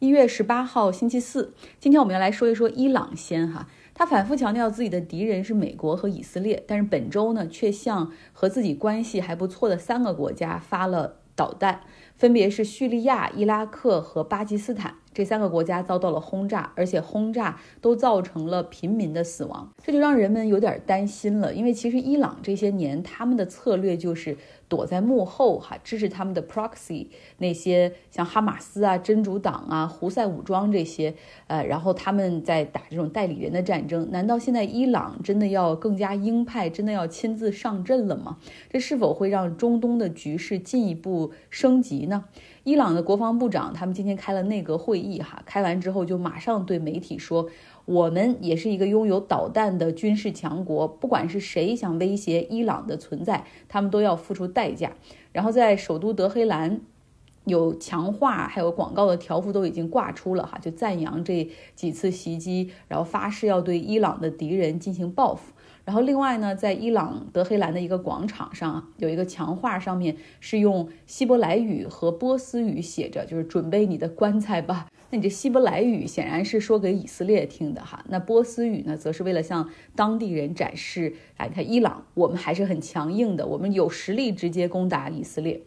一月十八号星期四，今天我们要来说一说伊朗先哈。他反复强调自己的敌人是美国和以色列，但是本周呢，却向和自己关系还不错的三个国家发了导弹，分别是叙利亚、伊拉克和巴基斯坦。这三个国家遭到了轰炸，而且轰炸都造成了平民的死亡，这就让人们有点担心了。因为其实伊朗这些年他们的策略就是躲在幕后，哈，支持他们的 proxy 那些像哈马斯啊、真主党啊、胡塞武装这些，呃，然后他们在打这种代理人的战争。难道现在伊朗真的要更加鹰派，真的要亲自上阵了吗？这是否会让中东的局势进一步升级呢？伊朗的国防部长他们今天开了内阁会议，哈，开完之后就马上对媒体说，我们也是一个拥有导弹的军事强国，不管是谁想威胁伊朗的存在，他们都要付出代价。然后在首都德黑兰，有强化还有广告的条幅都已经挂出了，哈，就赞扬这几次袭击，然后发誓要对伊朗的敌人进行报复。然后另外呢，在伊朗德黑兰的一个广场上，有一个墙画，上面是用希伯来语和波斯语写着，就是准备你的棺材吧。那你这希伯来语显然是说给以色列听的哈，那波斯语呢，则是为了向当地人展示，哎，看伊朗，我们还是很强硬的，我们有实力直接攻打以色列。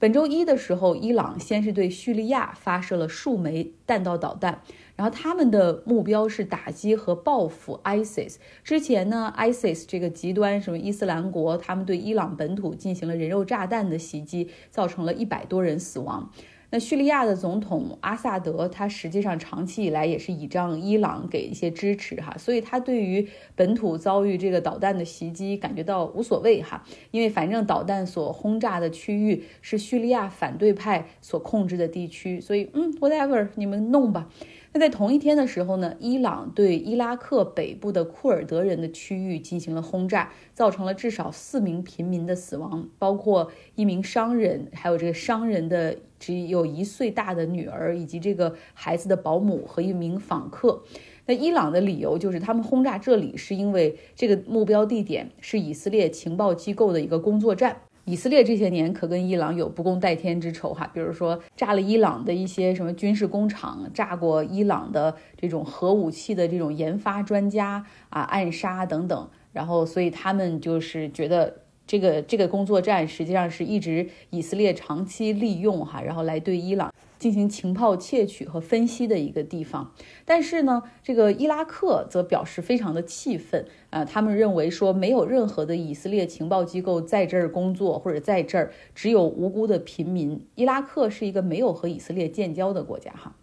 本周一的时候，伊朗先是对叙利亚发射了数枚弹道导弹。然后他们的目标是打击和报复 ISIS。之前呢，ISIS 这个极端什么伊斯兰国，他们对伊朗本土进行了人肉炸弹的袭击，造成了一百多人死亡。那叙利亚的总统阿萨德，他实际上长期以来也是倚仗伊朗给一些支持哈，所以他对于本土遭遇这个导弹的袭击感觉到无所谓哈，因为反正导弹所轰炸的区域是叙利亚反对派所控制的地区，所以嗯，whatever，你们弄吧。那在同一天的时候呢，伊朗对伊拉克北部的库尔德人的区域进行了轰炸，造成了至少四名平民的死亡，包括一名商人，还有这个商人的只有一岁大的女儿，以及这个孩子的保姆和一名访客。那伊朗的理由就是，他们轰炸这里是因为这个目标地点是以色列情报机构的一个工作站。以色列这些年可跟伊朗有不共戴天之仇哈，比如说炸了伊朗的一些什么军事工厂，炸过伊朗的这种核武器的这种研发专家啊，暗杀等等，然后所以他们就是觉得。这个这个工作站实际上是一直以色列长期利用哈，然后来对伊朗进行情报窃取和分析的一个地方。但是呢，这个伊拉克则表示非常的气愤啊，他们认为说没有任何的以色列情报机构在这儿工作或者在这儿，只有无辜的平民。伊拉克是一个没有和以色列建交的国家哈。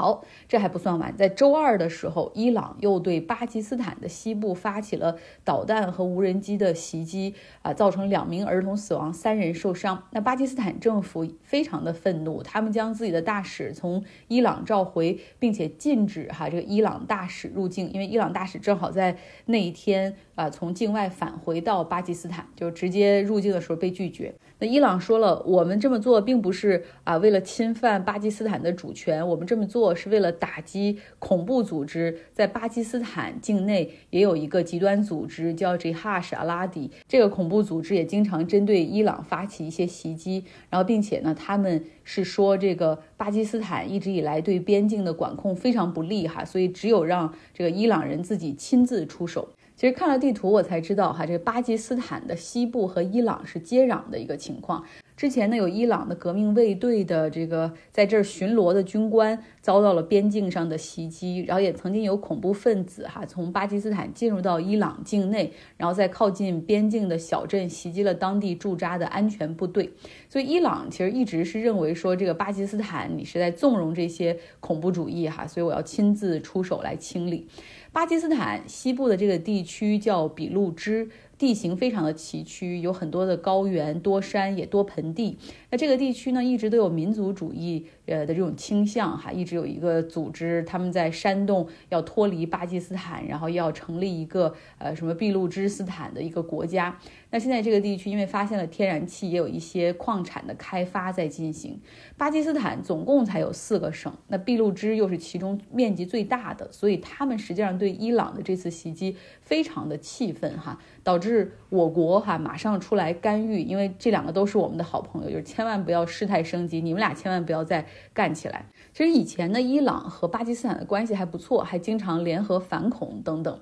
好，这还不算完，在周二的时候，伊朗又对巴基斯坦的西部发起了导弹和无人机的袭击，啊，造成两名儿童死亡，三人受伤。那巴基斯坦政府非常的愤怒，他们将自己的大使从伊朗召回，并且禁止哈这个伊朗大使入境，因为伊朗大使正好在那一天啊从境外返回到巴基斯坦，就直接入境的时候被拒绝。那伊朗说了，我们这么做并不是啊为了侵犯巴基斯坦的主权，我们这么做是为了打击恐怖组织。在巴基斯坦境内也有一个极端组织叫 Jihad al-Adi，这个恐怖组织也经常针对伊朗发起一些袭击。然后，并且呢，他们是说这个巴基斯坦一直以来对边境的管控非常不利哈，所以只有让这个伊朗人自己亲自出手。其实看了地图，我才知道哈，这个巴基斯坦的西部和伊朗是接壤的一个情况。之前呢，有伊朗的革命卫队的这个在这儿巡逻的军官遭到了边境上的袭击，然后也曾经有恐怖分子哈从巴基斯坦进入到伊朗境内，然后在靠近边境的小镇袭击了当地驻扎的安全部队。所以伊朗其实一直是认为说这个巴基斯坦你是在纵容这些恐怖主义哈，所以我要亲自出手来清理。巴基斯坦西部的这个地区叫比路支。地形非常的崎岖，有很多的高原、多山，也多盆地。那这个地区呢，一直都有民族主义呃的这种倾向哈，一直有一个组织，他们在煽动要脱离巴基斯坦，然后要成立一个呃什么俾路支斯坦的一个国家。那现在这个地区因为发现了天然气，也有一些矿产的开发在进行。巴基斯坦总共才有四个省，那俾路支又是其中面积最大的，所以他们实际上对伊朗的这次袭击非常的气愤哈，导致我国哈马上出来干预，因为这两个都是我们的好朋友，就是千万不要事态升级，你们俩千万不要再干起来。其实以前呢，伊朗和巴基斯坦的关系还不错，还经常联合反恐等等。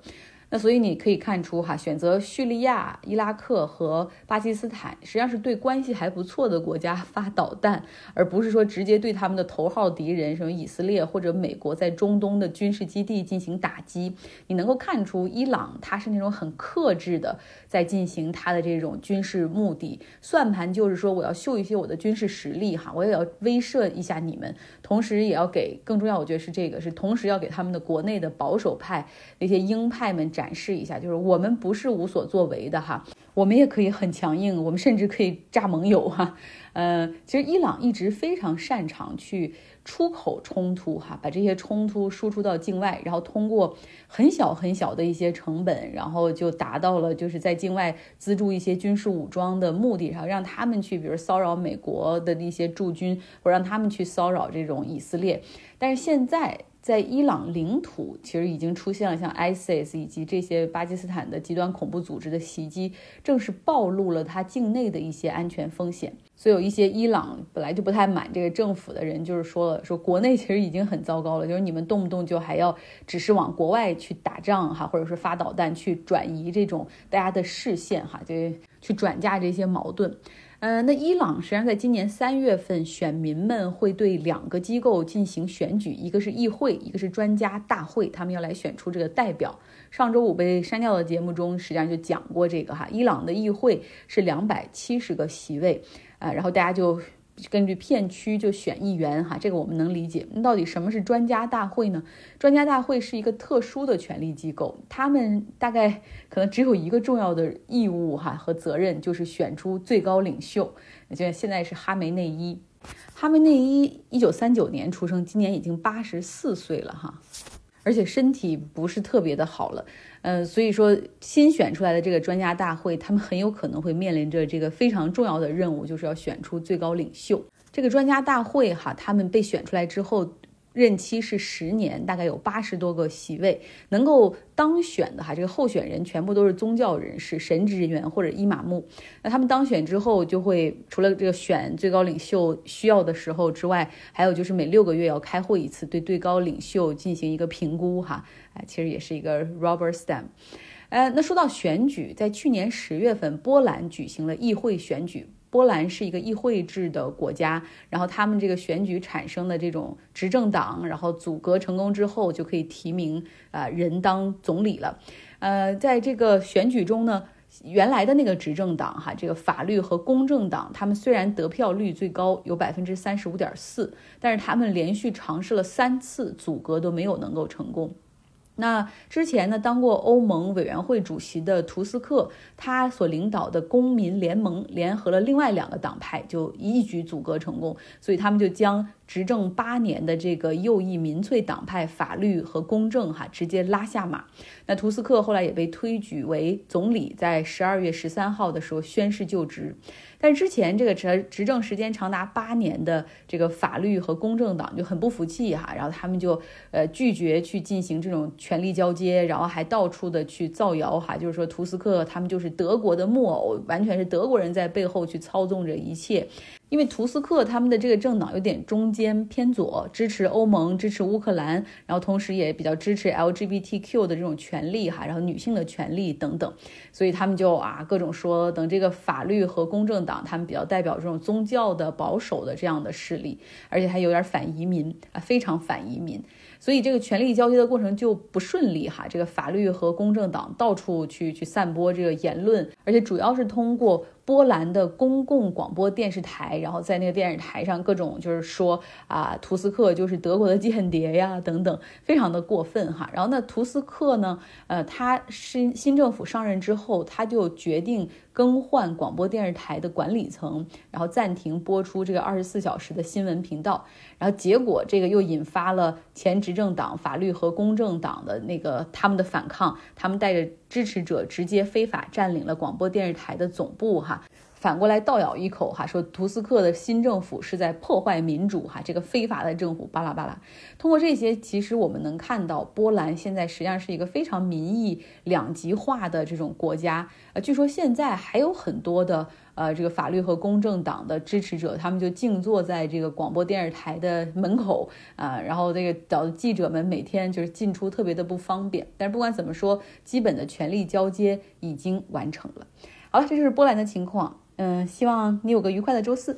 那所以你可以看出哈，选择叙利亚、伊拉克和巴基斯坦，实际上是对关系还不错的国家发导弹，而不是说直接对他们的头号敌人，什么以色列或者美国在中东的军事基地进行打击。你能够看出，伊朗它是那种很克制的在进行它的这种军事目的算盘，就是说我要秀一些我的军事实力哈，我也要威慑一下你们，同时也要给更重要，我觉得是这个是同时要给他们的国内的保守派那些鹰派们。展示一下，就是我们不是无所作为的哈，我们也可以很强硬，我们甚至可以炸盟友哈。呃，其实伊朗一直非常擅长去出口冲突哈，把这些冲突输出到境外，然后通过很小很小的一些成本，然后就达到了就是在境外资助一些军事武装的目的，然后让他们去，比如骚扰美国的一些驻军，或让他们去骚扰这种以色列。但是现在。在伊朗领土，其实已经出现了像 ISIS 以及这些巴基斯坦的极端恐怖组织的袭击，正是暴露了它境内的一些安全风险。所以有一些伊朗本来就不太满这个政府的人，就是说了，说国内其实已经很糟糕了，就是你们动不动就还要只是往国外去打仗哈，或者是发导弹去转移这种大家的视线哈，就去转嫁这些矛盾。呃，那伊朗实际上在今年三月份，选民们会对两个机构进行选举，一个是议会，一个是专家大会，他们要来选出这个代表。上周五被删掉的节目中，实际上就讲过这个哈，伊朗的议会是两百七十个席位，啊，然后大家就。根据片区就选议员哈，这个我们能理解。那到底什么是专家大会呢？专家大会是一个特殊的权力机构，他们大概可能只有一个重要的义务哈和责任，就是选出最高领袖。就现在是哈梅内伊，哈梅内伊一九三九年出生，今年已经八十四岁了哈，而且身体不是特别的好了。嗯，所以说新选出来的这个专家大会，他们很有可能会面临着这个非常重要的任务，就是要选出最高领袖。这个专家大会哈，他们被选出来之后。任期是十年，大概有八十多个席位，能够当选的哈，这个候选人全部都是宗教人士、神职人员或者伊玛目。那他们当选之后，就会除了这个选最高领袖需要的时候之外，还有就是每六个月要开会一次，对最高领袖进行一个评估哈。哎，其实也是一个 rubber stamp。呃，那说到选举，在去年十月份，波兰举行了议会选举。波兰是一个议会制的国家，然后他们这个选举产生的这种执政党，然后组阁成功之后，就可以提名啊人当总理了。呃，在这个选举中呢，原来的那个执政党哈，这个法律和公正党，他们虽然得票率最高，有百分之三十五点四，但是他们连续尝试了三次组阁都没有能够成功。那之前呢，当过欧盟委员会主席的图斯克，他所领导的公民联盟联合了另外两个党派，就一举阻隔成功，所以他们就将。执政八年的这个右翼民粹党派法律和公正哈直接拉下马，那图斯克后来也被推举为总理，在十二月十三号的时候宣誓就职。但之前这个执执政时间长达八年的这个法律和公正党就很不服气哈，然后他们就呃拒绝去进行这种权力交接，然后还到处的去造谣哈，就是说图斯克他们就是德国的木偶，完全是德国人在背后去操纵着一切。因为图斯克他们的这个政党有点中间偏左，支持欧盟，支持乌克兰，然后同时也比较支持 LGBTQ 的这种权利哈，然后女性的权利等等，所以他们就啊各种说，等这个法律和公正党他们比较代表这种宗教的保守的这样的势力，而且还有点反移民啊，非常反移民。所以这个权力交接的过程就不顺利哈，这个法律和公正党到处去去散播这个言论，而且主要是通过波兰的公共广播电视台，然后在那个电视台上各种就是说啊，图斯克就是德国的间谍呀等等，非常的过分哈。然后那图斯克呢，呃，他新新政府上任之后，他就决定。更换广播电视台的管理层，然后暂停播出这个二十四小时的新闻频道，然后结果这个又引发了前执政党法律和公正党的那个他们的反抗，他们带着支持者直接非法占领了广播电视台的总部，哈。反过来倒咬一口哈，说图斯克的新政府是在破坏民主哈，这个非法的政府巴拉巴拉。通过这些，其实我们能看到波兰现在实际上是一个非常民意两极化的这种国家。呃，据说现在还有很多的呃这个法律和公正党的支持者，他们就静坐在这个广播电视台的门口啊，然后这个导记者们每天就是进出特别的不方便。但是不管怎么说，基本的权力交接已经完成了。好了，这就是波兰的情况。嗯，希望你有个愉快的周四。